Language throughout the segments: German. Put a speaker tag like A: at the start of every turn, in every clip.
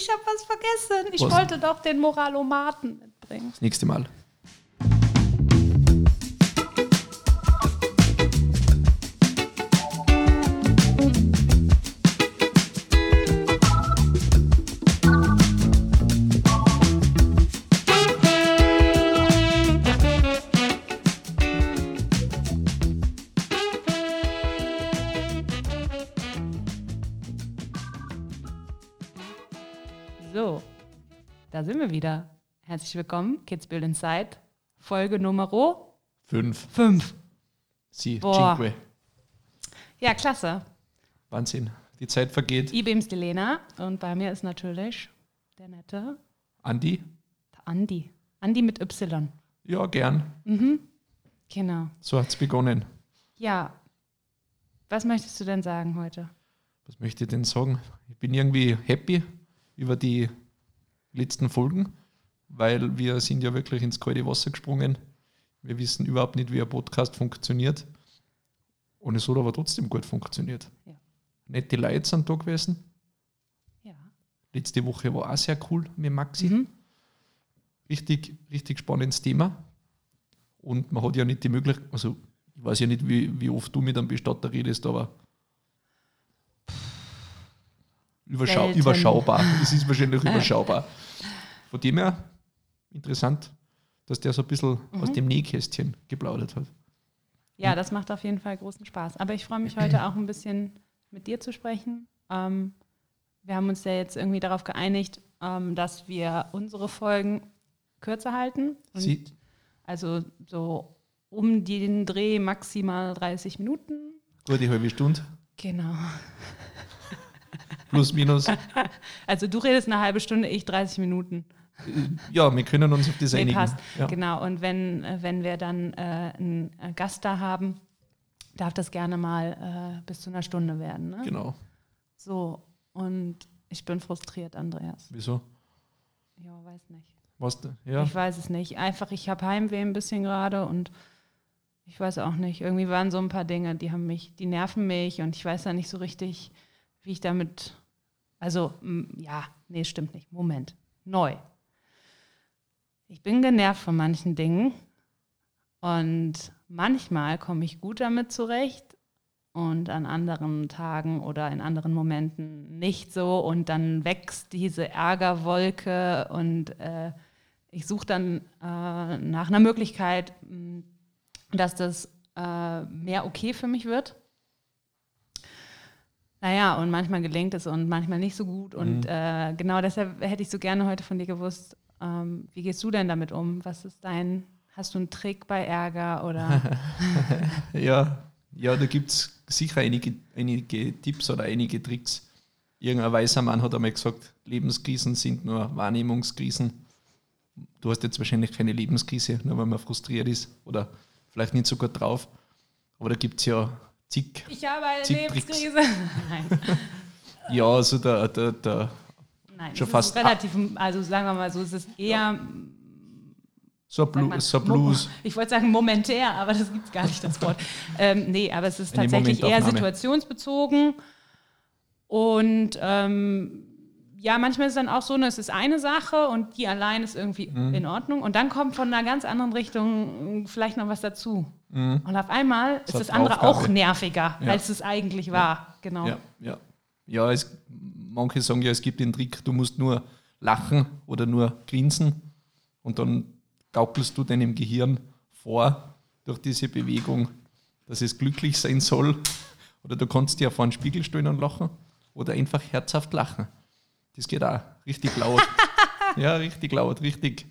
A: Ich habe was vergessen. Ich
B: Was?
A: wollte doch den Moralomaten mitbringen.
B: Das nächste Mal.
A: Sind wir wieder. Herzlich willkommen, Kids Build Inside, Folge Nummer
B: Fünf.
A: 5.
B: Sie,
A: Boah.
B: Cinque.
A: Ja, klasse.
B: Wahnsinn. Die Zeit vergeht.
A: I-Beams die Lena und bei mir ist natürlich der nette
B: Andi?
A: der Andi. Andi mit Y.
B: Ja, gern.
A: Genau.
B: So hat's begonnen.
A: Ja, was möchtest du denn sagen heute?
B: Was möchte ich denn sagen? Ich bin irgendwie happy über die letzten Folgen, weil wir sind ja wirklich ins kalte Wasser gesprungen. Wir wissen überhaupt nicht, wie ein Podcast funktioniert. Und es hat aber trotzdem gut funktioniert.
A: Ja.
B: Nette Leute sind da gewesen.
A: Ja.
B: Letzte Woche war auch sehr cool mit Maxi.
A: Mhm.
B: Richtig, richtig spannendes Thema. Und man hat ja nicht die Möglichkeit, also ich weiß ja nicht, wie, wie oft du mit einem Bestatter redest, aber überschau
A: Selten.
B: überschaubar. Es ist wahrscheinlich überschaubar. Von dem her interessant, dass der so ein bisschen
A: Mhm.
B: aus dem Nähkästchen geplaudert hat.
A: Ja, das macht auf jeden Fall großen Spaß. Aber ich freue mich heute auch ein bisschen mit dir zu sprechen. Ähm, wir haben uns ja jetzt irgendwie darauf geeinigt, ähm, dass wir unsere Folgen kürzer halten. Also so um den Dreh maximal 30 Minuten.
B: gute halbe Stunde,
A: Genau.
B: Plus minus.
A: Also du redest eine halbe Stunde, ich 30 Minuten.
B: Ja, wir können uns auf das
A: Nee,
B: einigen.
A: passt.
B: Ja.
A: Genau. Und wenn, äh, wenn wir dann äh, einen äh, Gast da haben, darf das gerne mal äh, bis zu einer Stunde werden. Ne?
B: Genau.
A: So, und ich bin frustriert, Andreas.
B: Wieso?
A: Ja, weiß nicht.
B: Was? Ja.
A: Ich weiß es nicht. Einfach, ich habe Heimweh ein bisschen gerade und ich weiß auch nicht. Irgendwie waren so ein paar Dinge, die haben mich, die nerven mich und ich weiß da nicht so richtig, wie ich damit. Also, m, ja, nee, stimmt nicht. Moment. Neu. Ich bin genervt von manchen Dingen und manchmal komme ich gut damit zurecht und an anderen Tagen oder in anderen Momenten nicht so und dann wächst diese Ärgerwolke und äh, ich suche dann äh, nach einer Möglichkeit, mh, dass das äh, mehr okay für mich wird. Naja, und manchmal gelingt es und manchmal nicht so gut. Und äh, genau deshalb hätte ich so gerne heute von dir gewusst, ähm, wie gehst du denn damit um? Was ist dein, hast du einen Trick bei Ärger oder?
B: Ja, ja, da gibt es sicher einige, einige Tipps oder einige Tricks. Irgendein weißer Mann hat einmal gesagt, Lebenskrisen sind nur Wahrnehmungskrisen. Du hast jetzt wahrscheinlich keine Lebenskrise, nur weil man frustriert ist oder vielleicht nicht so gut drauf. Aber da gibt es ja zig.
A: ich habe eine
B: Tricks.
A: Lebenskrise. Nein,
B: Ja, also der, der, der,
A: nein.
B: Schon fast
A: relativ, also sagen wir mal so, es ist eher
B: so ein,
A: Sagt
B: Blu
A: man,
B: so Blues.
A: Ich wollte sagen momentär, aber das gibt es gar nicht, das Wort. ähm, nee, aber es ist tatsächlich eher situationsbezogen. Und ähm, ja, manchmal ist es dann auch so, ne, es ist eine Sache und die allein ist irgendwie
B: Mhm.
A: in Ordnung. Und dann kommt von einer ganz anderen Richtung vielleicht noch was dazu. Und auf einmal ist
B: hat
A: das andere
B: Mhm. Aufgabe.
A: auch nerviger,
B: Ja.
A: als es eigentlich war. Genau.
B: Ja, ja. ja es, manche sagen ja, es gibt den Trick, du musst nur lachen oder nur grinsen und dann gaukelst du deinem Gehirn vor durch diese Bewegung, dass es glücklich sein soll. Oder du kannst dir vor einen Spiegel stellen und lachen oder einfach herzhaft lachen. Das geht auch richtig laut. ja, richtig laut, richtig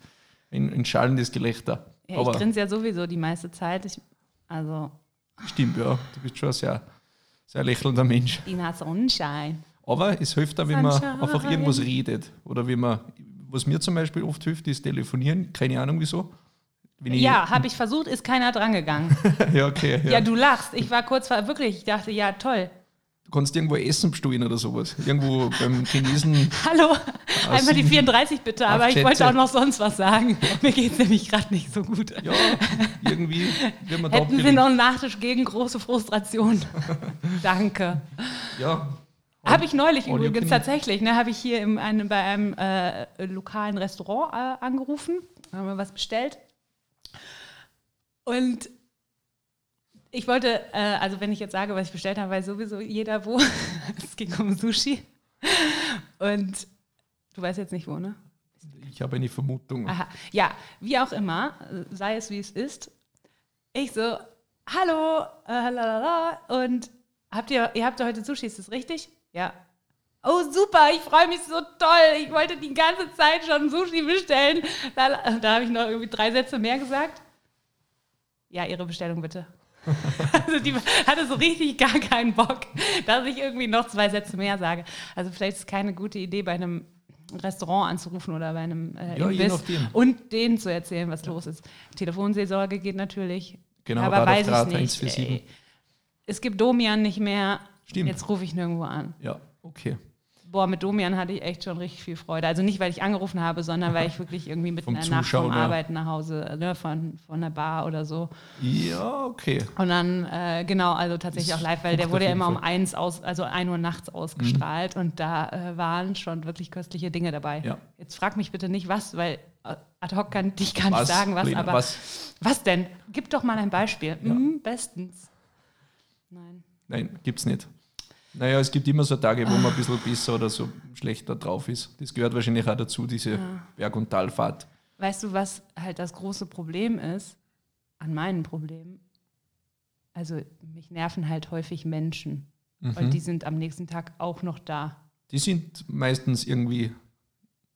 B: ein, ein schallendes Gelächter.
A: Ja, ich
B: Aber
A: grinse ja sowieso die meiste Zeit. Ich, also,
B: stimmt, ja, du bist schon ein sehr, sehr lächelnder Mensch.
A: Dina Sonnenschein.
B: Aber es hilft auch, wenn man
A: Sunshine.
B: einfach irgendwas redet. Oder wenn man, was mir zum Beispiel oft hilft, ist telefonieren. Keine Ahnung wieso. Wenn ich,
A: Ja, habe ich versucht, ist keiner drangegangen.
B: ja, okay. Ja.
A: Ja, du lachst. Ich war kurz vor, wirklich, ich dachte, ja, toll.
B: Du kannst irgendwo Essen bestellen oder sowas. Irgendwo beim Chinesen.
A: Hallo, einmal die
B: sieben-
A: 34 bitte, aber ich wollte auch noch sonst was sagen. Mir geht es nämlich gerade nicht so gut.
B: Ja, irgendwie wird man da
A: Hätten Sie
B: abgelenkt.
A: noch einen Nachtisch gegen große Frustration? Danke.
B: Ja,
A: Habe ich neulich
B: you
A: übrigens tatsächlich. Ne, Habe ich hier im, einem, bei einem äh, lokalen Restaurant äh, angerufen, haben wir was bestellt. Und ich wollte, äh, also wenn ich jetzt sage, was ich bestellt habe, weiß sowieso jeder wo. es ging um Sushi. Und du weißt jetzt nicht wo, ne?
B: Ich habe eine Vermutung.
A: Aha. Ja, wie auch immer, sei es wie es ist. Ich so, hallo, äh, lalala, und habt ihr, ihr habt heute Sushi, ist das richtig? Ja. Oh, super, ich freue mich so toll. Ich wollte die ganze Zeit schon Sushi bestellen. Lala. Da habe ich noch irgendwie drei Sätze mehr gesagt. Ja, Ihre Bestellung bitte. Also die hatte so richtig gar keinen Bock, dass ich irgendwie noch zwei Sätze mehr sage. Also vielleicht ist es keine gute Idee, bei einem Restaurant anzurufen oder bei einem äh,
B: Ja,
A: Imbiss und denen zu erzählen, was los ist. Telefonseelsorge geht natürlich.
B: Genau,
A: aber weiß ich nicht.
B: 147.
A: Ey, Es gibt Domian nicht mehr.
B: Stimmt.
A: Jetzt rufe ich nirgendwo an.
B: Ja, okay.
A: Boah, mit Domian hatte ich echt schon richtig viel Freude. Also nicht, weil ich angerufen habe, sondern weil ich wirklich irgendwie mitten in der Nacht vom
B: ja.
A: Arbeiten nach Hause, ne, von, von der Bar oder so.
B: Ja, okay.
A: Und dann, äh, genau, also tatsächlich auch live, weil der wurde ja immer um eins aus, also ein Uhr nachts ausgestrahlt und da äh, waren schon wirklich köstliche Dinge dabei.
B: Ja.
A: Jetzt frag mich bitte nicht was, weil äh, ad hoc kann ich gar nicht
B: Was,
A: sagen, was,
B: Lena,
A: aber
B: was?
A: was denn? Gib doch mal ein Beispiel. Mhm, bestens. Nein.
B: Nein, gibt's nicht. Naja, es gibt immer so Tage, wo man ein bisschen besser oder so schlechter drauf ist. Das gehört wahrscheinlich auch dazu, diese Berg- und Talfahrt.
A: Weißt du, was halt das große Problem ist an meinen Problemen? Also mich nerven halt häufig Menschen.
B: Mhm.
A: Und die sind am nächsten Tag auch noch da.
B: Die sind meistens irgendwie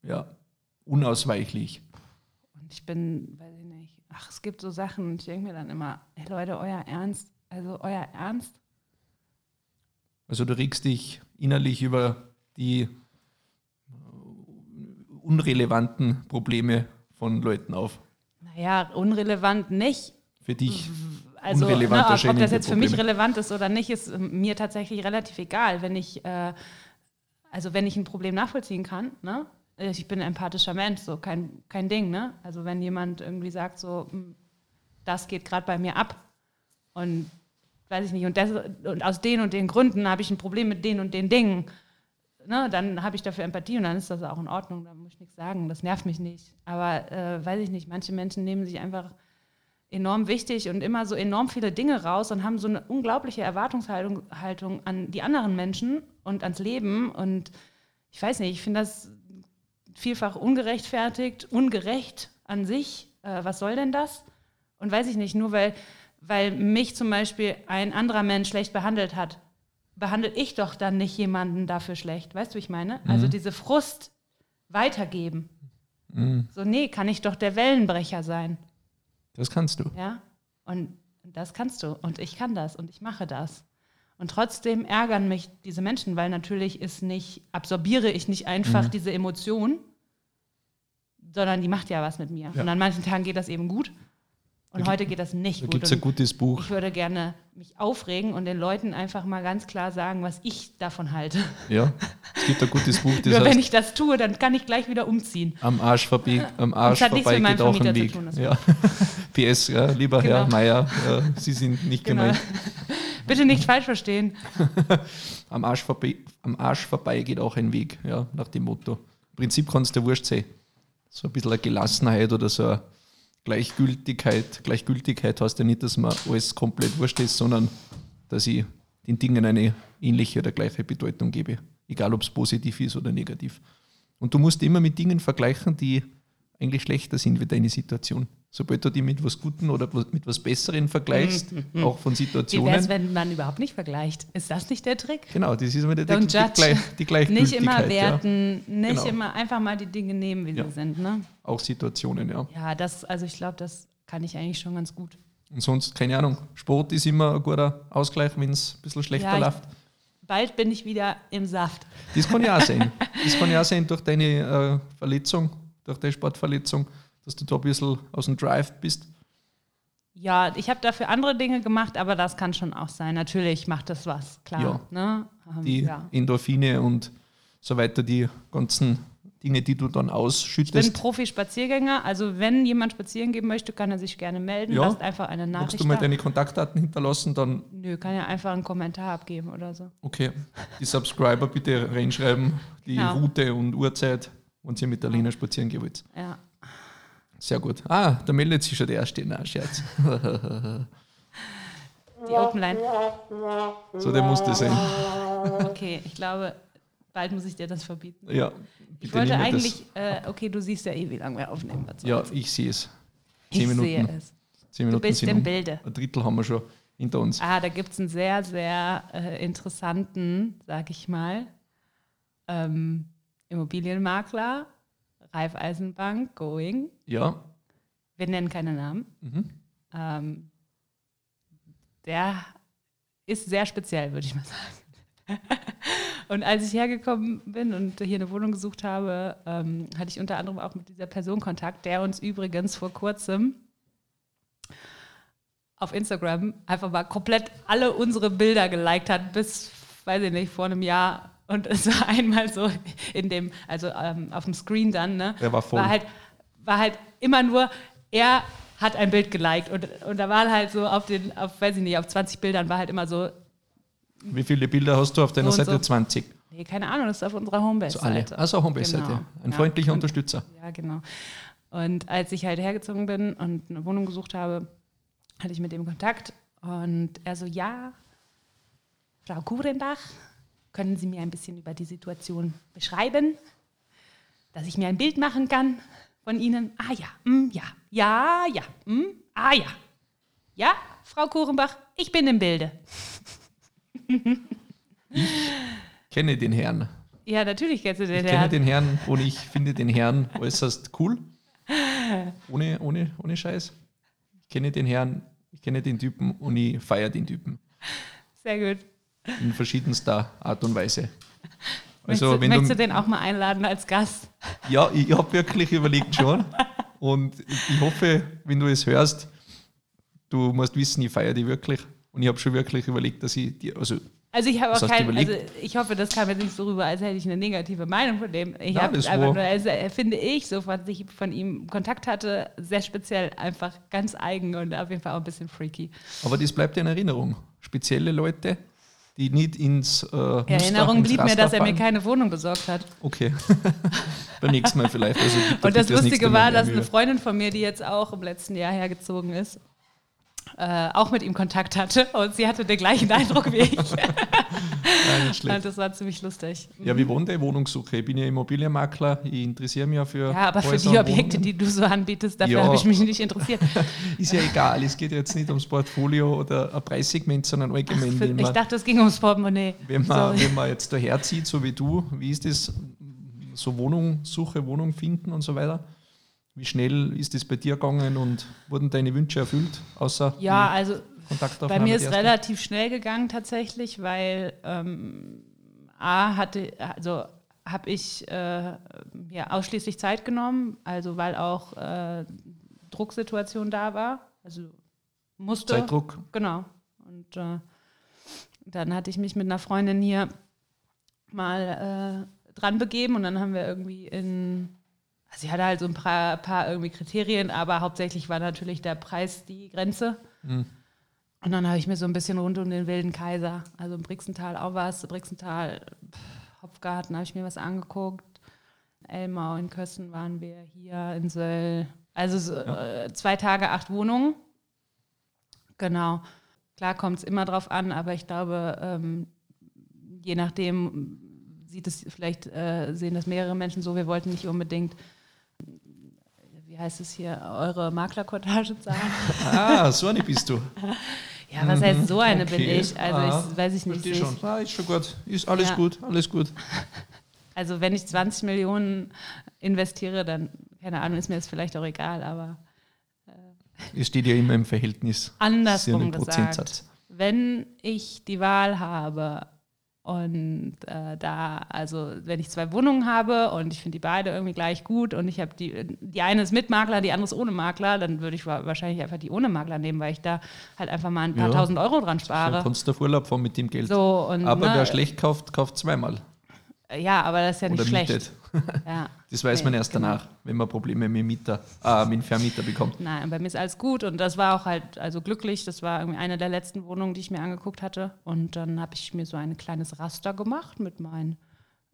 B: ja, unausweichlich.
A: Und ich bin, weiß ich nicht, ach, es gibt so Sachen und ich denke mir dann immer, hey Leute, euer Ernst, also euer Ernst?
B: Also du regst dich innerlich über die äh, unrelevanten Probleme von Leuten auf.
A: Naja, unrelevant nicht.
B: Für dich
A: Also,
B: unrelevant
A: ne, ob, ob das jetzt für mich
B: Probleme.
A: relevant ist oder nicht, ist ähm, mir tatsächlich relativ egal. Wenn ich, äh, also wenn ich ein Problem nachvollziehen kann, ne? Ich bin ein empathischer Mensch, so kein, kein Ding, ne? Also wenn jemand irgendwie sagt, so, hm, das geht gerade bei mir ab und weiß ich nicht, und, das, und aus den und den Gründen habe ich ein Problem mit den und den Dingen, ne, dann habe ich dafür Empathie und dann ist das auch in Ordnung, da muss ich nichts sagen, das nervt mich nicht. Aber äh, weiß ich nicht, manche Menschen nehmen sich einfach enorm wichtig und immer so enorm viele Dinge raus und haben so eine unglaubliche Erwartungshaltung Haltung an die anderen Menschen und ans Leben. Und ich weiß nicht, ich finde das vielfach ungerechtfertigt, ungerecht an sich. Äh, was soll denn das? Und weiß ich nicht, nur weil, weil mich zum Beispiel ein anderer Mensch schlecht behandelt hat, behandle ich doch dann nicht jemanden dafür schlecht. Weißt du, wie ich meine? Also diese Frust weitergeben. So, nee, kann ich doch der Wellenbrecher sein.
B: Das kannst du.
A: Ja, und das kannst du und ich kann das und ich mache das. Und trotzdem ärgern mich diese Menschen, weil natürlich ist nicht, absorbiere ich nicht einfach diese Emotion, sondern die macht ja was mit mir.
B: Ja.
A: Und an manchen Tagen geht das eben gut und
B: Da
A: heute geht das nicht
B: Da
A: gut.
B: gibt es ein gutes Buch.
A: ich würde gerne mich aufregen und den Leuten einfach mal ganz klar sagen, was ich davon halte.
B: Ja, es gibt ein gutes Buch, das
A: Nur wenn ich das tue, dann kann ich gleich wieder umziehen.
B: am Arsch, vorbei, am Arsch
A: hat nichts
B: vorbei
A: mit meinem
B: geht auch ein
A: Vermieter zu
B: Weg.
A: tun, das
B: Ja. PS, ja, lieber Herr
A: Genau.
B: Meier, äh, Sie sind nicht
A: Genau.
B: gemeint.
A: Bitte nicht falsch verstehen.
B: Am Arsch, vorbei, am Arsch vorbei geht auch ein Weg, ja, nach dem Motto. Im Prinzip kann es dir wurscht sein. So ein bisschen eine Gelassenheit oder so eine Gleichgültigkeit. Gleichgültigkeit heißt ja nicht, dass mir alles komplett wurscht ist, sondern dass ich den Dingen eine ähnliche oder gleiche Bedeutung gebe. Egal, ob es positiv ist oder negativ. Und du musst immer mit Dingen vergleichen, die eigentlich schlechter sind wie deine Situation. Sobald du die mit was Guten oder mit was Besserem vergleichst, auch von
A: Wie wäre
B: Situationen.
A: wenn man überhaupt nicht vergleicht? Ist das nicht der Trick?
B: Genau, das ist immer die, die,
A: Don't
B: die,
A: judge.
B: Gleich, die.
A: Nicht immer werten, nicht
B: Genau.
A: immer einfach mal die Dinge nehmen, wie
B: Ja.
A: sie sind. Ne?
B: Ja. Auch Situationen, ja.
A: Ja, das, also ich glaube, das kann ich eigentlich schon ganz gut.
B: Und sonst, keine Ahnung, Sport ist immer ein guter Ausgleich, wenn es ein bisschen schlechter
A: Ja,
B: läuft.
A: Bald bin ich wieder im Saft.
B: Das kann ja auch sein. Das kann ja auch sein durch deine äh, Verletzung, durch deine Sportverletzung, dass du da ein bisschen aus dem Drive bist.
A: Ja, ich habe dafür andere Dinge gemacht, aber das kann schon auch sein. Natürlich macht das was, klar.
B: Ja.
A: Ne? Ähm,
B: Die
A: ja.
B: Endorphine und so weiter, die ganzen, Dinge, die du dann
A: Ich bin
B: ausschüttest?
A: Profi-Spaziergänger, also wenn jemand spazieren gehen möchte, kann er sich gerne melden.
B: Ja.
A: Lasst einfach eine Nachricht
B: du mal deine Kontaktdaten hinterlassen? Dann,
A: Nö, kann ja einfach einen Kommentar abgeben oder so.
B: okay, die Subscriber bitte reinschreiben, die
A: Ja.
B: Route und Uhrzeit, wenn ihr mit der Lena spazieren gehen wollt.
A: Ja.
B: Sehr gut. Ah, da meldet sich schon der Erste. Na, Scherz.
A: Die Open Line.
B: So, der musste sein.
A: Okay, ich glaube, bald muss ich dir das verbieten.
B: Ja,
A: Ich wollte eigentlich, äh, okay, du siehst ja eh, wie lange wir aufnehmen.
B: Ja, ich sehe es.
A: ich
B: Zehn Minuten.
A: sehe es.
B: Zehn
A: Du
B: Minuten
A: bist
B: sind
A: im. Bilde.
B: Ein Drittel haben wir schon hinter uns.
A: Ah, da gibt es einen sehr, sehr äh, interessanten, sag ich mal, ähm, Immobilienmakler, Raiffeisenbank, Going.
B: Ja.
A: Wir nennen keine Namen.
B: Mhm.
A: Ähm, der ist sehr speziell, würde ich mal sagen. und als ich hergekommen bin und hier eine Wohnung gesucht habe, ähm, hatte ich unter anderem auch mit dieser Person Kontakt, der uns übrigens vor kurzem auf Instagram einfach mal komplett alle unsere Bilder geliked hat, bis, weiß ich nicht, vor einem Jahr. Und es war einmal so in dem, also ähm, auf dem Screen dann, ne?
B: Der war voll.
A: War halt, war halt immer nur, er hat ein Bild geliked und, und da war halt so auf den, auf, weiß ich nicht, auf 20 Bildern war halt immer so,
B: Wie viele Bilder hast du auf deiner
A: So
B: Seite?
A: so.
B: 20.
A: nee, keine Ahnung, das ist auf unserer Homebase.
B: So alle. Also Homebase-Seite.
A: Genau.
B: Ein
A: Ja.
B: freundlicher
A: Und-
B: Unterstützer.
A: Ja, genau. Und als ich halt hergezogen bin und eine Wohnung gesucht habe, hatte ich mit ihm Kontakt und er so, ja, Frau Kurenbach, können Sie mir ein bisschen über die Situation beschreiben, dass ich mir ein Bild machen kann von Ihnen? Ah ja, mm, ja, ja, ja, mm, ah ja. Ja, Frau Kurenbach, ich bin im Bilde.
B: Kenne den Herrn.
A: Ja, natürlich kennst du den
B: Ich
A: Herrn.
B: kenne den Herrn und ich finde den Herrn äußerst cool. Ohne, ohne, ohne Scheiß. Ich kenne den Herrn, ich kenne den Typen und ich feiere den Typen.
A: Sehr gut.
B: In verschiedenster Art und Weise. Also,
A: möchtest,
B: wenn
A: möchtest du
B: du,
A: den auch mal einladen als Gast?
B: Ja, ich habe wirklich überlegt schon. Und ich hoffe, wenn du es hörst, du musst wissen, ich feiere die wirklich. Und ich habe schon wirklich überlegt, dass ich die, also
A: Also ich habe auch kein, also ich hoffe, das kam jetzt nicht so rüber, als hätte ich eine negative Meinung von dem. Ich habe einfach nur, also, äh, finde ich, so was ich von ihm Kontakt hatte, sehr speziell, einfach ganz eigen und auf jeden Fall auch ein bisschen freaky.
B: Aber das bleibt in Erinnerung. Spezielle Leute, die nicht ins äh, Muster,
A: Erinnerung
B: ins
A: blieb mir,
B: Raster
A: dass er mir keine Wohnung besorgt hat.
B: Okay. Beim nächsten Mal vielleicht. Also
A: Und das
B: nächste
A: Lustige
B: Mal
A: war, dass eine. Freundin von mir, die jetzt auch im letzten Jahr hergezogen ist, äh, auch mit ihm Kontakt hatte und sie hatte den gleichen Eindruck wie ich.
B: Nein,
A: das war ziemlich lustig.
B: Ja, wie wohnt die Wohnungssuche? Ich bin ja Immobilienmakler, ich interessiere mich ja für.
A: Ja, aber für
B: Häuser
A: die
B: und
A: Objekte, die du so anbietest, dafür
B: Ja.
A: habe ich mich nicht interessiert.
B: Ist ja egal, es geht jetzt nicht ums Portfolio oder ein Preissegment, sondern allgemein, wenn
A: Ich
B: man,
A: dachte, es ging ums Portemonnaie.
B: wenn, man,
A: Sorry.
B: wenn man jetzt daherzieht, so wie du, wie ist das, so Wohnungssuche, Wohnung finden und so weiter? Wie schnell ist das bei dir gegangen und wurden deine Wünsche erfüllt, außer
A: Ja, also bei mir ist relativ schnell gegangen tatsächlich, weil ähm, A hatte, also habe ich äh, ja, ausschließlich Zeit genommen, also weil auch äh, Drucksituation da war. Also musste.
B: Zeitdruck.
A: Genau. Und äh, dann hatte ich mich mit einer Freundin hier mal äh, dran begeben und dann haben wir irgendwie in, also sie hatte halt so ein paar, paar irgendwie Kriterien, aber hauptsächlich war natürlich der Preis die Grenze.
B: Mhm.
A: Und dann habe ich mir so ein bisschen rund um den Wilden Kaiser, also im Brixental auch was, Brixental, pff, Hopfgarten habe ich mir was angeguckt, Elmau in Kössen waren wir, hier in Söll. Also so, äh, zwei Tage, acht Wohnungen. Genau. Klar kommt es immer drauf an, aber ich glaube, ähm, je nachdem sieht es vielleicht, äh, sehen das mehrere Menschen so, wir wollten nicht unbedingt, wie heißt es hier, eure Maklerkortage zahlen.
B: Ah, so eine bist du.
A: Ja, was heißt so eine bin
B: Okay.
A: ich? Also
B: Ah,
A: ich weiß ich nicht.
B: Schon. Ah, ist schon gut. Ist alles
A: Ja.
B: gut, alles gut.
A: also wenn ich 20 Millionen investiere, dann, keine Ahnung, ist mir das vielleicht auch egal, aber
B: Es steht ja immer im Verhältnis.
A: andersrum gesagt,
B: Prozentsatz.
A: wenn ich die Wahl habe und äh, da, also wenn ich zwei Wohnungen habe und ich finde die beide irgendwie gleich gut und ich habe die, die eine ist mit Makler, die andere ist ohne Makler, dann würde ich wa- wahrscheinlich einfach die ohne Makler nehmen, weil ich da halt einfach mal ein paar
B: Ja.
A: tausend Euro dran
B: Dann
A: spare.
B: kannst du auf Urlaub fahren mit dem Geld.
A: So, und,
B: Aber
A: ne,
B: wer schlecht kauft, kauft zweimal.
A: Ja, aber das ist ja nicht
B: oder
A: schlecht.
B: mietet.
A: Ja.
B: Das weiß
A: Nee,
B: man erst
A: genau.
B: danach, wenn man Probleme mit dem Mieter, äh, mit dem Vermieter bekommt.
A: Nein, bei mir ist alles gut und das war auch halt also glücklich. Das war irgendwie eine der letzten Wohnungen, die ich mir angeguckt hatte. Und dann habe ich mir so ein kleines Raster gemacht mit meinen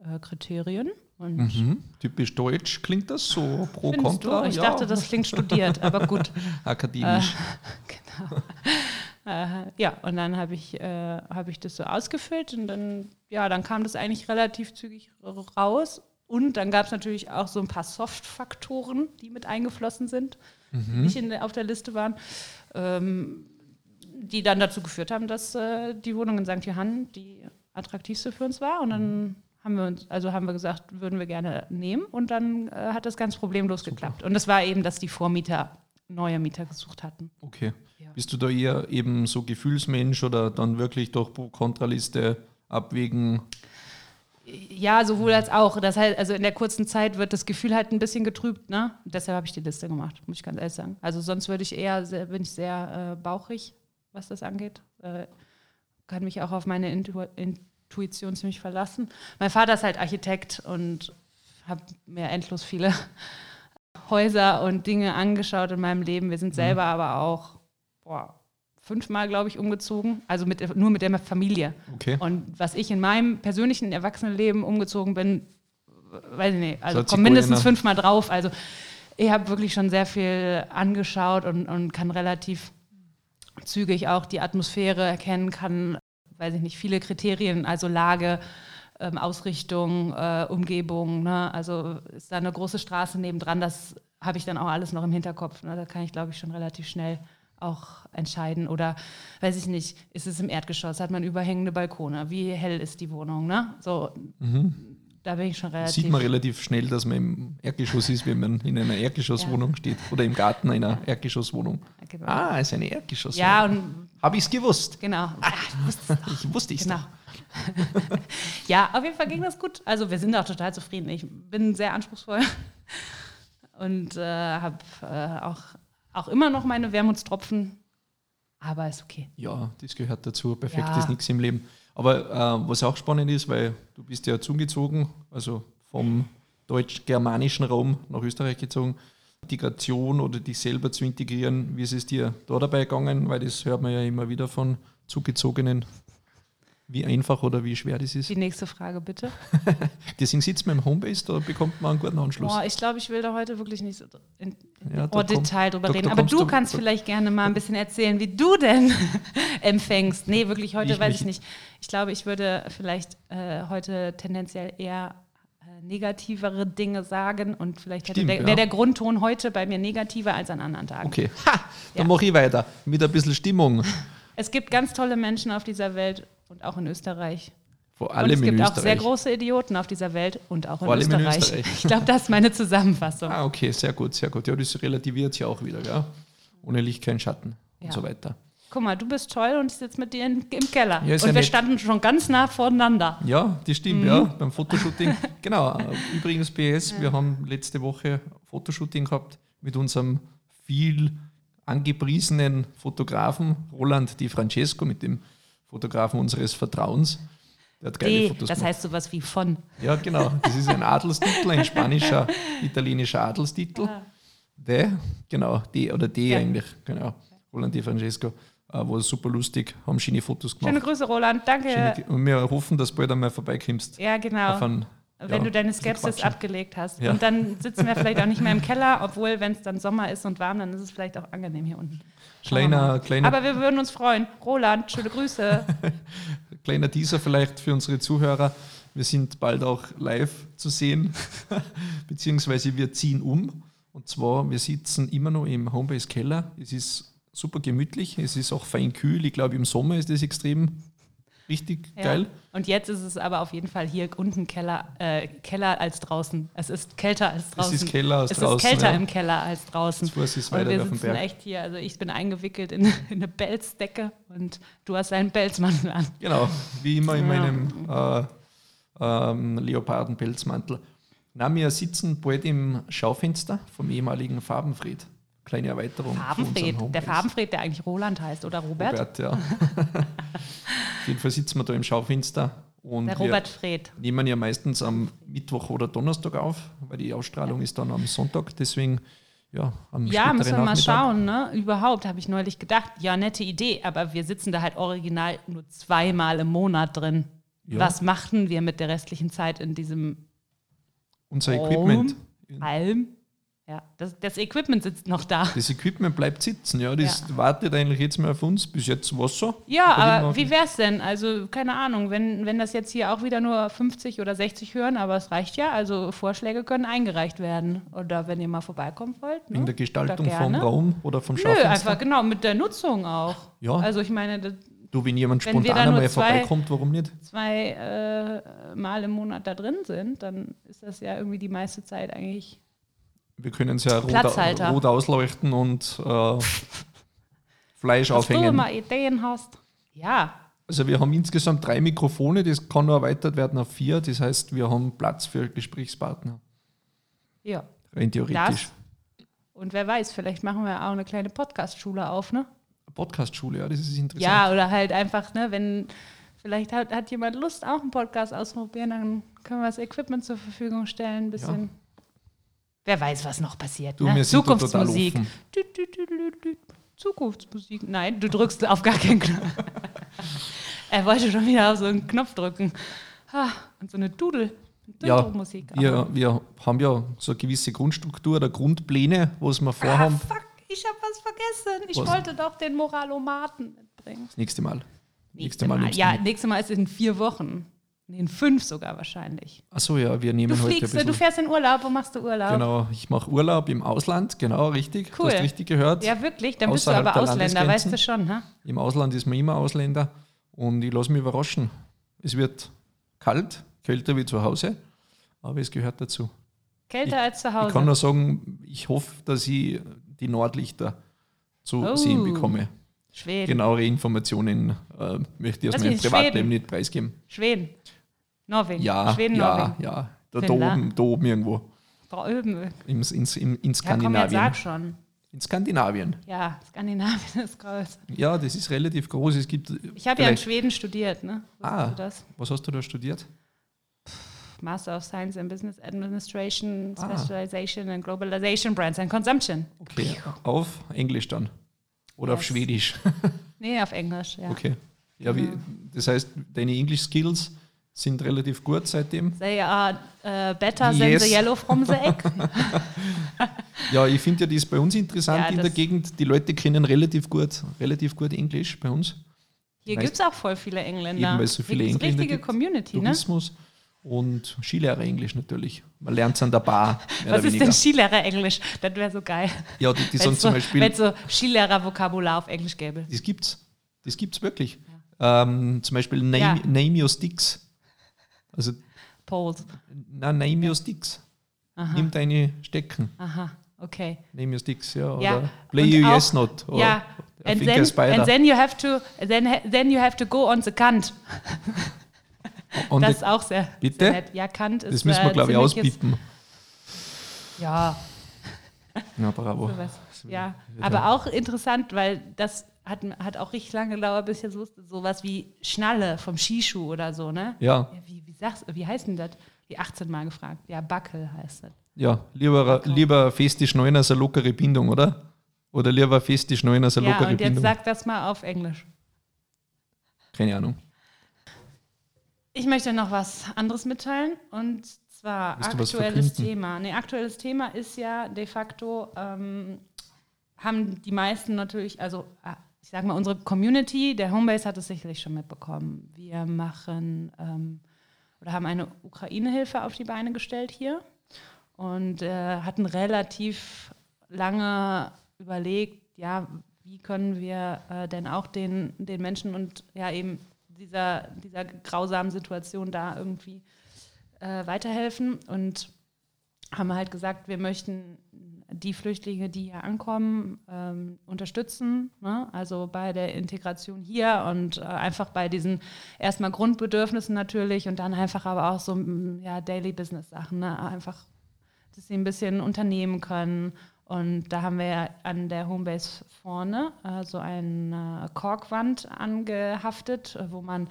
A: äh, Kriterien.
B: Mhm. Typisch deutsch klingt das so pro
A: findest
B: kontra.
A: du? Ich
B: ja,
A: dachte, das klingt studiert, aber gut.
B: akademisch.
A: Genau. Äh, ja, und dann habe ich, äh, hab ich das so ausgefüllt und dann, ja, dann kam das eigentlich relativ zügig raus. Und dann gab es natürlich auch so ein paar Soft-Faktoren, die mit eingeflossen sind, die nicht in auf der Liste waren, ähm, die dann dazu geführt haben, dass äh, die Wohnung in St. Johann die attraktivste für uns war. Und dann haben wir uns, also haben wir gesagt, würden wir gerne nehmen. Und dann äh, hat das ganz problemlos geklappt. Und das war eben, dass die Vormieter neue Mieter gesucht hatten.
B: Okay.
A: Ja.
B: Bist du da eher eben so Gefühlsmensch oder dann wirklich doch Pro-Kontra-Liste abwägen?
A: Ja, sowohl als auch. Das heißt, also in der kurzen Zeit wird das Gefühl halt ein bisschen getrübt, ne? Deshalb habe ich die Liste gemacht, muss ich ganz ehrlich sagen. Also sonst würde ich eher, sehr, bin ich sehr äh, bauchig, was das angeht. Äh, kann mich auch auf meine Intu Intuition ziemlich verlassen. Mein Vater ist halt Architekt und habe mir endlos viele Häuser und Dinge angeschaut in meinem Leben. Wir sind selber aber auch boah, fünfmal, glaube ich, umgezogen. Also mit, nur mit der Familie.
B: Okay.
A: Und was ich in meinem persönlichen Erwachsenenleben umgezogen bin, weiß ich nicht, also
B: So
A: komm mindestens fünfmal drauf. Also ich habe wirklich schon sehr viel angeschaut und, und kann relativ zügig auch die Atmosphäre erkennen, kann, weiß ich nicht, viele Kriterien, also Lage, ähm, Ausrichtung, äh, Umgebung, ne? also ist da eine große Straße nebendran, das habe ich dann auch alles noch im Hinterkopf. Ne? Da kann ich, glaube ich, schon relativ schnell auch entscheiden. Oder weiß ich nicht, ist es im Erdgeschoss, hat man überhängende Balkone, wie hell ist die Wohnung, ne? So, da bin ich schon relativ.
B: Sieht man relativ schnell, dass man im Erdgeschoss ist, wenn man in einer Erdgeschosswohnung steht oder im Garten einer Erdgeschosswohnung.
A: Genau.
B: Ah, ist eine Erdgeschosswohnung.
A: Ja, und
B: Habe ich es gewusst?
A: genau. Ah, du wusstest es.
B: Ich wusste es
A: Genau. ja, auf jeden Fall ging das gut. Also wir sind auch total zufrieden. Ich bin sehr anspruchsvoll und äh, habe äh, auch, auch immer noch meine Wermutstropfen, aber ist okay.
B: Ja, das gehört dazu. Perfekt
A: Ja.
B: ist nichts im Leben. Aber äh, was auch spannend ist, weil du bist ja zugezogen, also vom deutsch-germanischen Raum nach Österreich gezogen. Integration oder dich selber zu integrieren, wie ist es dir da dabei gegangen? Weil das hört man ja immer wieder von Zugezogenen, wie einfach oder wie schwer das ist.
A: Die nächste Frage bitte.
B: Deswegen sitzt man im Homebase, da bekommt man einen guten Anschluss.
A: Boah, ich glaube, ich will da heute wirklich nicht so in,
B: Ja, da
A: oh, Detail drüber
B: da-
A: reden.
B: da
A: Aber du
B: du-
A: kannst
B: da-
A: vielleicht gerne mal ein bisschen erzählen, wie du denn empfängst. Nee, wirklich heute
B: Ich
A: weiß
B: mich-
A: ich nicht. Ich glaube, ich würde vielleicht äh, heute tendenziell eher negativere Dinge sagen und vielleicht hätte
B: Stimmt,
A: der,
B: ja.
A: wäre der Grundton heute bei mir negativer als an anderen Tagen.
B: Okay, ha, dann
A: Ja.
B: mache ich weiter mit ein bisschen Stimmung.
A: Es gibt ganz tolle Menschen auf dieser Welt und auch in Österreich.
B: Vor
A: Und
B: allem
A: es gibt
B: in
A: auch sehr
B: Österreich.
A: große Idioten auf dieser Welt und auch in,
B: Vor allem in
A: Österreich.
B: Österreich.
A: Ich glaube, das ist meine Zusammenfassung.
B: Ah, okay, sehr gut, sehr gut. Ja, das relativiert sich auch wieder, gell? Ohne Licht kein Schatten und
A: Ja.
B: so weiter.
A: Guck mal, du bist toll und ich sitze mit dir in, im Keller.
B: Ja,
A: und
B: ja
A: wir
B: nett.
A: standen schon ganz nah voneinander.
B: Ja, das stimmt,
A: Mhm.
B: ja, beim Fotoshooting. genau, äh, übrigens PS, wir haben letzte Woche Fotoshooting gehabt mit unserem viel angepriesenen Fotografen Roland Di Francesco, mit dem Fotografen unseres Vertrauens. Der hat geile
A: D,
B: Fotos
A: das
B: gemacht.
A: heißt sowas wie von.
B: Ja, genau. Das ist ein Adelstitel, ein spanischer, italienischer Adelstitel. De, genau, D oder D
A: Ja.
B: eigentlich, genau. Roland Di Francesco. Äh, war super lustig, haben schöne Fotos gemacht.
A: Schöne Grüße, Roland. Danke.
B: Schöne- Und wir hoffen, dass du bald einmal vorbeikommst.
A: ja, genau.
B: Einen,
A: wenn
B: ja,
A: du deine
B: bisschen
A: Skepsis abgelegt hast.
B: Ja.
A: Und dann sitzen wir vielleicht auch nicht mehr im Keller, obwohl, wenn es dann Sommer ist und warm, dann ist es vielleicht auch angenehm hier unten.
B: Kleiner, kleiner,
A: Aber wir würden uns freuen. Roland, schöne Grüße.
B: kleiner Teaser vielleicht für unsere Zuhörer. Wir sind bald auch live zu sehen, beziehungsweise wir ziehen um. Und zwar, wir sitzen immer noch im Homebase Keller. Es ist super gemütlich, es ist auch fein kühl. Ich glaube, im Sommer ist es extrem richtig
A: Ja.
B: geil.
A: Und jetzt ist es aber auf jeden Fall hier unten Keller, äh, Keller als draußen. Es ist kälter als draußen.
B: Es ist Keller als
A: es
B: draußen.
A: ist kälter
B: ja.
A: im Keller als draußen.
B: Jetzt weiß ich es
A: Und
B: weiter
A: wir sitzen
B: Berg.
A: echt hier, also ich bin eingewickelt in, in eine Pelzdecke und du hast einen Pelzmantel an.
B: Genau, wie immer in
A: Ja.
B: meinem äh, ähm, Leopardenpelzmantel. Na, wir sitzen bald im Schaufenster vom ehemaligen Farbenfried. Kleine Erweiterung.
A: Farbenfred, der. Farbenfred, der eigentlich Roland heißt, oder Robert?
B: Robert, ja. Auf jeden Fall sitzen wir da im Schaufenster Und
A: Der Robert Fred.
B: nehmen ja meistens am Mittwoch oder Donnerstag auf, weil die Ausstrahlung ist dann am Sonntag. Deswegen, ja, am
A: Ja, müssen wir mal schauen, ne? Überhaupt, habe ich neulich gedacht. Ja, nette Idee, aber wir sitzen da halt original nur zweimal im Monat drin.
B: Ja.
A: Was machten wir mit der restlichen Zeit in diesem
B: Unser
A: Raum?
B: Equipment.
A: Alm? Ja, das, das Equipment sitzt noch da.
B: Das Equipment bleibt sitzen, ja. Das
A: Ja.
B: wartet eigentlich jetzt mal auf uns. Bis jetzt war so.
A: Ja, aber wie wär's denn? Also, keine Ahnung, wenn, wenn das jetzt hier auch wieder nur 50 oder 60 hören, aber es reicht ja, also Vorschläge können eingereicht werden. Oder wenn ihr mal vorbeikommen wollt. Ne?
B: In der Gestaltung vom. Raum oder vom
A: Nö,
B: Schaufenster.
A: einfach genau, mit der Nutzung auch.
B: Ja.
A: Also ich meine, das,
B: Du, wenn jemand
A: Wenn
B: spontan einmal vorbeikommt, warum nicht?
A: zwei äh, Mal im Monat da drin sind, dann ist das ja irgendwie die meiste Zeit eigentlich.
B: Wir können es ja rot, rot ausleuchten und äh, Fleisch
A: Dass du
B: aufhängen.
A: mal Ideen hast. Ja,
B: Also wir haben insgesamt drei Mikrofone, das kann noch erweitert werden auf vier. Das heißt, wir haben Platz für Gesprächspartner.
A: ja.
B: Rein theoretisch.
A: Das. Und wer weiß, vielleicht machen wir auch eine kleine Podcast-Schule auf, ne?
B: Podcast-Schule, ja, das ist interessant.
A: Ja, oder halt einfach, ne, wenn vielleicht hat, hat jemand Lust, auch einen Podcast auszuprobieren, dann können wir das Equipment zur Verfügung stellen, ein bisschen. Wer weiß, was noch passiert.
B: Du,
A: ne? Zukunftsmusik. dü, dü. Zukunftsmusik. Nein, du drückst auf gar keinen Knopf. er wollte schon wieder auf so einen Knopf drücken. Ah, und so eine Dudel.
B: Ja,
A: Musik.
B: Wir, wir haben ja so eine gewisse Grundstruktur oder Grundpläne, was wir
A: ah,
B: vorhaben.
A: fuck, ich habe was vergessen. Ich
B: Was?
A: wollte doch den Moralomaten mitbringen.
B: Das nächste Mal.
A: Nächste Mal.
B: nimmst du
A: Ja, nächstes Mal ist es in vier Wochen. In fünf sogar wahrscheinlich.
B: Achso, ja, wir nehmen
A: Du
B: heute
A: fliegst, du fährst in Urlaub. Wo machst du Urlaub?
B: Genau, ich mache Urlaub im Ausland, genau, richtig. Du
A: Cool.
B: hast richtig gehört.
A: Ja, wirklich? Dann bist du aber
B: der
A: Ausländer, weißt du schon, ha?
B: Im Ausland ist man immer Ausländer und ich lasse mich überraschen. Es wird kalt, kälter wie zu Hause, aber es gehört dazu.
A: Kälter als zu
B: Ich kann
A: Hause.
B: nur sagen, ich hoffe, dass ich die Nordlichter zu
A: Oh.
B: sehen bekomme.
A: Schweden.
B: Genauere Informationen äh, möchte ich aus meinem Privatleben
A: Schweden?
B: nicht preisgeben.
A: Schweden. Norwegen.
B: Ja,
A: Schweden,
B: ja,
A: Norwegen.
B: ja. Da, da, oben, da oben irgendwo.
A: Da oben.
B: Im, ins, im, in
A: Ja, komm, ja,
B: Skandinavien.
A: sag schon.
B: in Skandinavien.
A: Ja, Skandinavien ist groß.
B: Ja, das ist relativ groß. Es gibt
A: Ich habe ja in Schweden studiert, ne? Wusstest
B: Ah. Was hast du da studiert?
A: Master of Science in Business Administration,
B: Ah.
A: Specialization in Globalization, Brands and Consumption.
B: Okay, auf Englisch dann. Oder auf
A: Yes.
B: Schwedisch.
A: Nee, auf Englisch, ja.
B: Okay. Ja, wie, das heißt, deine English Skills sind relativ gut seitdem.
A: They are uh, better than
B: Yes.
A: the yellow from the egg.
B: Ja, ich finde ja das bei uns interessant
A: Ja,
B: in der Gegend. Die Leute kennen relativ gut, relativ gut Englisch bei uns.
A: Hier gibt es auch voll viele Engländer.
B: Eben, weil es so viele Engländer
A: richtige
B: gibt.
A: Community, ne?
B: Tourismus und Skilehrer Englisch natürlich. Man lernt es an der Bar.
A: Was ist denn Skilehrer Englisch? Das wäre so geil.
B: Ja, die, die sind
A: so,
B: zum Beispiel.
A: Wenn so Skilehrer-Vokabular auf Englisch gäbe.
B: Das gibt's. Das gibt's wirklich. Ähm, zum Beispiel name,
A: Ja.
B: name Your Sticks. Also,
A: Poles.
B: na, Name Your Sticks. Nimm deine Stecken.
A: Aha, okay.
B: Name Your Sticks, ja. Oder
A: Ja,
B: Play
A: und
B: You
A: auch-
B: Yes Not. Oder
A: ja,
B: I
A: and then, and then you have to, then, then you have to go on the Kant.
B: Und
A: Das ist auch sehr,
B: Bitte?
A: sehr nett. Ja, Kant ist
B: das müssen wir,
A: äh,
B: glaube ich, auspippen.
A: Ja,
B: Ja, bravo.
A: sowas. Ja, aber auch interessant, weil das hat, hat auch richtig lange gedauert, bis ich jetzt wusste, sowas wie Schnalle vom Skischuh oder so, ne?
B: Ja,
A: Ja, wie, wie, sagst, wie heißt denn das? Die 18 Mal gefragt. Ja, Backel heißt das.
B: ja. Lieber, lieber festisch neun als eine lockere Bindung, oder? Oder lieber festisch neun als eine
A: Ja,
B: lockere
A: und jetzt
B: Bindung.
A: sag das mal auf Englisch.
B: Keine Ahnung.
A: Ich möchte noch was anderes mitteilen und zwar
B: Willst
A: aktuelles? Thema. Nee, aktuelles Thema ist ja de facto, ähm, haben die meisten natürlich, also äh, ich sage mal, unsere Community, der Homebase hat es sicherlich schon mitbekommen. Wir machen ähm, oder haben eine Ukraine-Hilfe auf die Beine gestellt hier und äh, hatten relativ lange überlegt, ja, wie können wir äh, denn auch den, den Menschen und ja eben dieser, dieser grausamen Situation da irgendwie äh, weiterhelfen und haben halt gesagt, wir möchten die Flüchtlinge, die hier ankommen, ähm, unterstützen. Ne? Also bei der Integration hier und äh, einfach bei diesen erstmal Grundbedürfnissen natürlich und dann einfach aber auch so mm, ja, Daily Business Sachen. Ne? Einfach, dass sie ein bisschen unternehmen können. Und da haben wir an der Homebase vorne äh, so eine Korkwand angehaftet, äh, wo man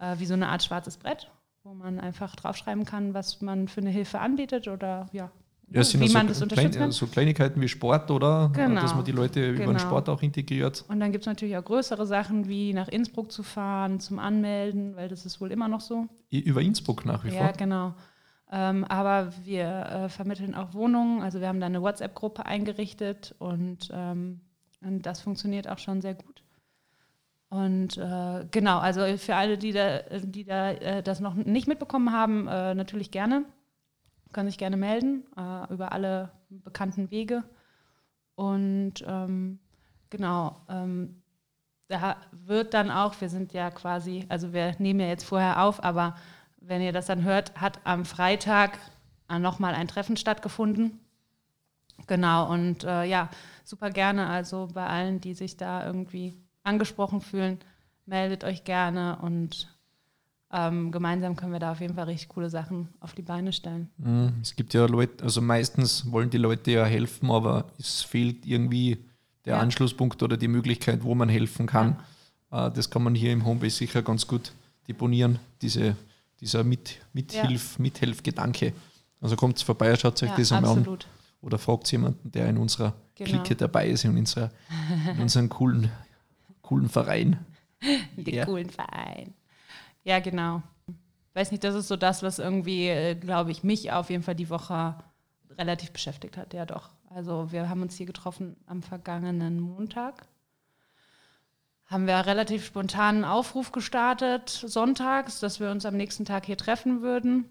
A: äh, wie so eine Art schwarzes Brett, wo man einfach draufschreiben kann, was man für eine Hilfe anbietet oder ja,
B: Ja, sind
A: wie man das unterstützen
B: klein,
A: kann.
B: so Kleinigkeiten wie Sport, oder?
A: Genau,
B: Dass man die Leute über den
A: genau.
B: Sport auch integriert.
A: Und dann gibt es natürlich auch größere Sachen, wie nach Innsbruck zu fahren, zum Anmelden, weil das ist wohl immer noch so.
B: Über Innsbruck nach wie
A: Ja,
B: vor.
A: genau. Ähm, aber wir äh, vermitteln auch Wohnungen. Also wir haben da eine WhatsApp-Gruppe eingerichtet und, ähm, und das funktioniert auch schon sehr gut. Und äh, genau, also für alle, die da, die da äh, das noch nicht mitbekommen haben, äh, natürlich gerne. Können sich gerne melden äh, über alle bekannten Wege. Und ähm, genau, ähm, da wird dann auch, wir sind ja quasi, also wir nehmen ja jetzt vorher auf, aber wenn ihr das dann hört, hat am Freitag nochmal ein Treffen stattgefunden. Genau, und äh, ja, super gerne. Also bei allen, die sich da irgendwie angesprochen fühlen, meldet euch gerne und ähm, gemeinsam können wir da auf jeden Fall richtig coole Sachen auf die Beine stellen.
B: Mhm. Es gibt ja Leute, also meistens wollen die Leute ja helfen, aber es fehlt irgendwie der
A: Ja.
B: Anschlusspunkt oder die Möglichkeit, wo man helfen kann. Äh, Das kann man hier im Homebase sicher ganz gut deponieren, diese, dieser Mit, Mithilf, Mithelfgedanke. Also kommt vorbei, schaut euch
A: Ja,
B: das einmal an
A: absolut.
B: oder fragt jemanden, der in unserer
A: Genau.
B: Clique dabei ist, in, unserer, in unserem coolen, coolen Verein.
A: Den
B: Ja.
A: coolen Verein. Ja, genau. Weiß nicht, das ist so das, was irgendwie, glaube ich, mich auf jeden Fall die Woche relativ beschäftigt hat. Ja, doch. Also wir haben uns hier getroffen am vergangenen Montag. Haben wir relativ spontan einen Aufruf gestartet, sonntags, dass wir uns am nächsten Tag hier treffen würden.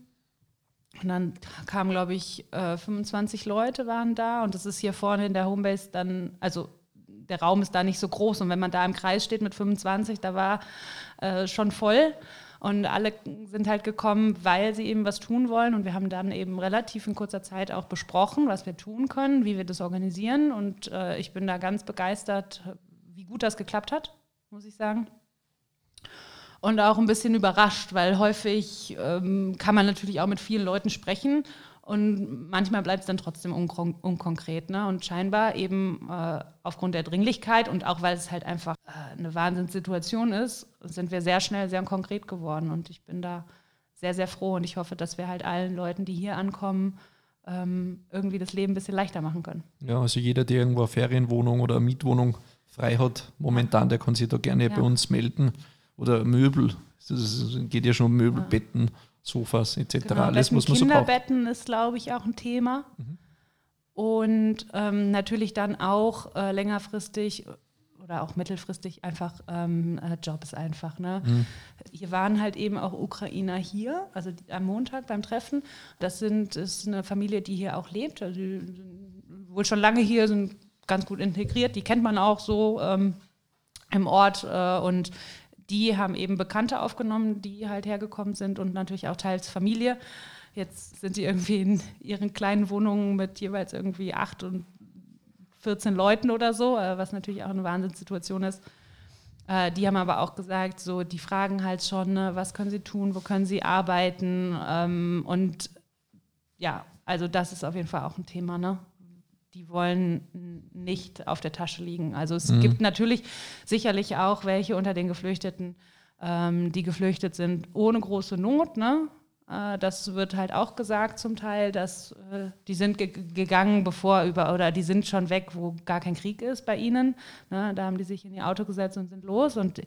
A: Und dann kamen, glaube ich, äh, 25 Leute waren da und das ist hier vorne in der Homebase dann, also der Raum ist da nicht so groß und wenn man da im Kreis steht mit 25, da war äh, schon voll und alle sind halt gekommen, weil sie eben was tun wollen. Und wir haben dann eben relativ in kurzer Zeit auch besprochen, was wir tun können, wie wir das organisieren. Und äh, ich bin da ganz begeistert, wie gut das geklappt hat, muss ich sagen. Und auch ein bisschen überrascht, weil häufig ähm, kann man natürlich auch mit vielen Leuten sprechen und manchmal bleibt es dann trotzdem unkon unkonkret. Ne? Und scheinbar eben äh, aufgrund der Dringlichkeit und auch weil es halt einfach äh, eine Wahnsinnssituation ist, sind wir sehr schnell sehr konkret geworden. Und ich bin da sehr, sehr froh und ich hoffe, dass wir halt allen Leuten, die hier ankommen, ähm, irgendwie das Leben ein bisschen leichter machen können.
B: Ja, also jeder, der irgendwo eine Ferienwohnung oder eine Mietwohnung frei hat, momentan, der kann sich da gerne
A: Ja.
B: bei uns melden. Oder Möbel, es geht ja schon um Möbel, Betten, Sofas etc.
A: Genau,
B: Alles,
A: Betten,
B: was man so.
A: Kinderbetten ist, glaube ich, auch ein Thema. Und ähm, natürlich dann auch äh, längerfristig oder auch mittelfristig einfach ähm, äh, Jobs einfach. Ne? Hier waren halt eben auch Ukrainer hier, also die, am Montag beim Treffen. Das sind, ist eine Familie, die hier auch lebt, also wohl schon lange hier, sind ganz gut integriert, die kennt man auch so ähm, im Ort äh, und die haben eben Bekannte aufgenommen, die halt hergekommen sind und natürlich auch teils Familie. Jetzt sind die irgendwie in ihren kleinen Wohnungen mit jeweils irgendwie acht und 14 Leuten oder so, äh, was natürlich auch eine Wahnsinnssituation ist. Äh, die haben aber auch gesagt, so, die fragen halt schon, ne, was können sie tun, wo können sie arbeiten ähm, und ja, also das ist auf jeden Fall auch ein Thema, ne? Die wollen nicht auf der Tasche liegen. Also es gibt natürlich sicherlich auch welche unter den Geflüchteten, ähm, die geflüchtet sind ohne große Not, ne? Äh, Das wird halt auch gesagt zum Teil, dass äh, die sind ge gegangen, bevor über oder die sind schon weg, wo gar kein Krieg ist bei ihnen. Ne? Da haben die sich in ihr Auto gesetzt und sind los und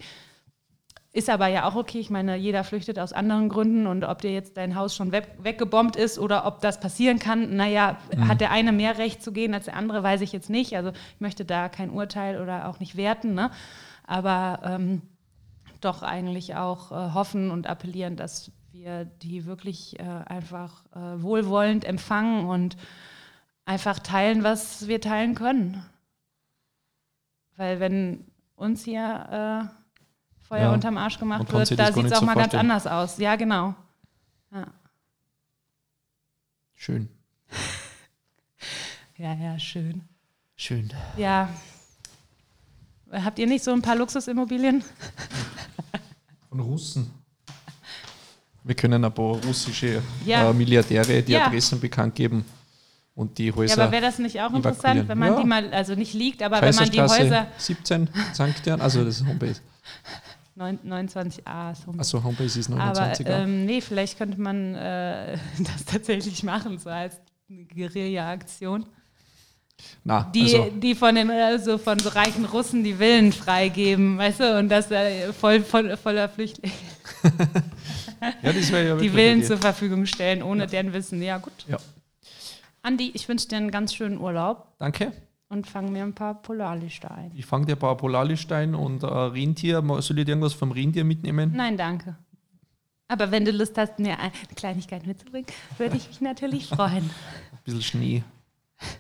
A: ist aber ja auch okay. Ich meine, jeder flüchtet aus anderen Gründen und ob dir jetzt dein Haus schon weg, weggebombt ist oder ob das passieren kann, naja, hat der eine mehr Recht zu gehen als der andere, weiß ich jetzt nicht. Also ich möchte da kein Urteil oder auch nicht werten, ne? aber ähm, doch eigentlich auch äh, hoffen und appellieren, dass wir die wirklich äh, einfach äh, wohlwollend empfangen und einfach teilen, was wir teilen können. Weil wenn uns hier äh, Feuer
B: Ja,
A: unterm Arsch gemacht wird, da sieht es auch
B: so
A: mal ganz anders aus. Ja, genau. Ja,
B: Schön.
A: ja, ja schön.
B: Schön.
A: Ja. Habt ihr nicht so ein paar Luxusimmobilien?
B: Von Russen. Wir können ein paar russische
A: Ja.
B: äh, Milliardäre die
A: Ja.
B: Adressen bekannt geben und die
A: Ja,
B: Häuser.
A: aber wäre das nicht auch interessant, wenn man
B: Ja.
A: die mal, also nicht liegt, aber wenn man die Häuser
B: 17, St. Jan, also das ist Homebase.
A: Neun- 29a ist Homepage.
B: Achso, Homepage ist
A: Aber
B: 29er.
A: ähm, nee, vielleicht könnte man äh, das tatsächlich machen, so als Guerilla-Aktion.
B: Na,
A: Die,
B: also,
A: die von den äh, so von so reichen Russen die Villen freigeben, weißt du, und das äh, voll, voll, voller Flüchtlinge
B: ja, ja
A: die Villen zur. Verfügung stellen, ohne deren Wissen. Ja, gut.
B: Ja,
A: Andi, ich wünsche dir einen ganz schönen Urlaub
B: danke.
A: Und fang mir ein paar Polarlichter ein.
B: Ich fange dir ein paar Polarlichstein und äh, Rentier. Soll ich dir irgendwas vom Rentier mitnehmen?
A: Nein, danke. Aber wenn du Lust hast, mir eine Kleinigkeit mitzubringen, würde ich mich natürlich freuen.
B: Ein bisschen Schnee.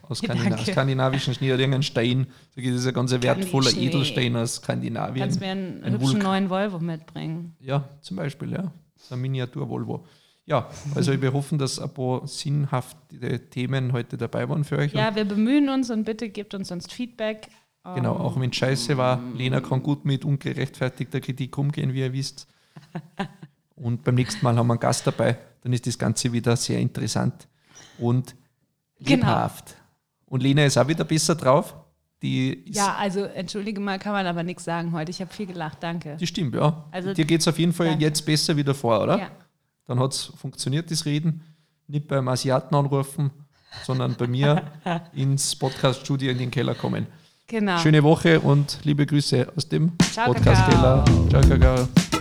B: Aus Skandina
A: danke.
B: skandinavischen Schnee oder irgendein Stein. Sag ich, Das ist ein ganz wertvoller
A: Schnee.
B: Edelstein aus Skandinavien.
A: Kannst mir einen
B: Ein
A: hübschen
B: Vulkan.
A: neuen Volvo mitbringen.
B: Ja, zum Beispiel, ja. So ein Miniatur-Volvo. Ja, also wir hoffen, dass ein paar sinnhafte Themen heute dabei waren für euch.
A: Ja, wir bemühen uns und bitte gebt uns sonst Feedback.
B: Genau, auch wenn es scheiße war, Lena kann gut mit ungerechtfertigter Kritik umgehen, wie ihr wisst. Und beim nächsten Mal haben wir einen Gast dabei, dann ist das Ganze wieder sehr interessant und
A: Genau.
B: lebhaft. Und Lena ist auch wieder besser drauf.
A: Ja, also entschuldige mal, kann man aber nichts sagen heute. Ich habe viel gelacht, danke.
B: Die stimmt, ja.
A: Also-
B: Dir geht es auf jeden Fall
A: Danke.
B: jetzt besser wieder vor, oder?
A: Ja.
B: Dann hat es funktioniert, das Reden. Nicht beim Asiaten anrufen, sondern bei mir ins Podcast-Studio in den Keller kommen.
A: Genau.
B: Schöne Woche und liebe Grüße aus dem Podcast-Keller. Ciao, Kakao.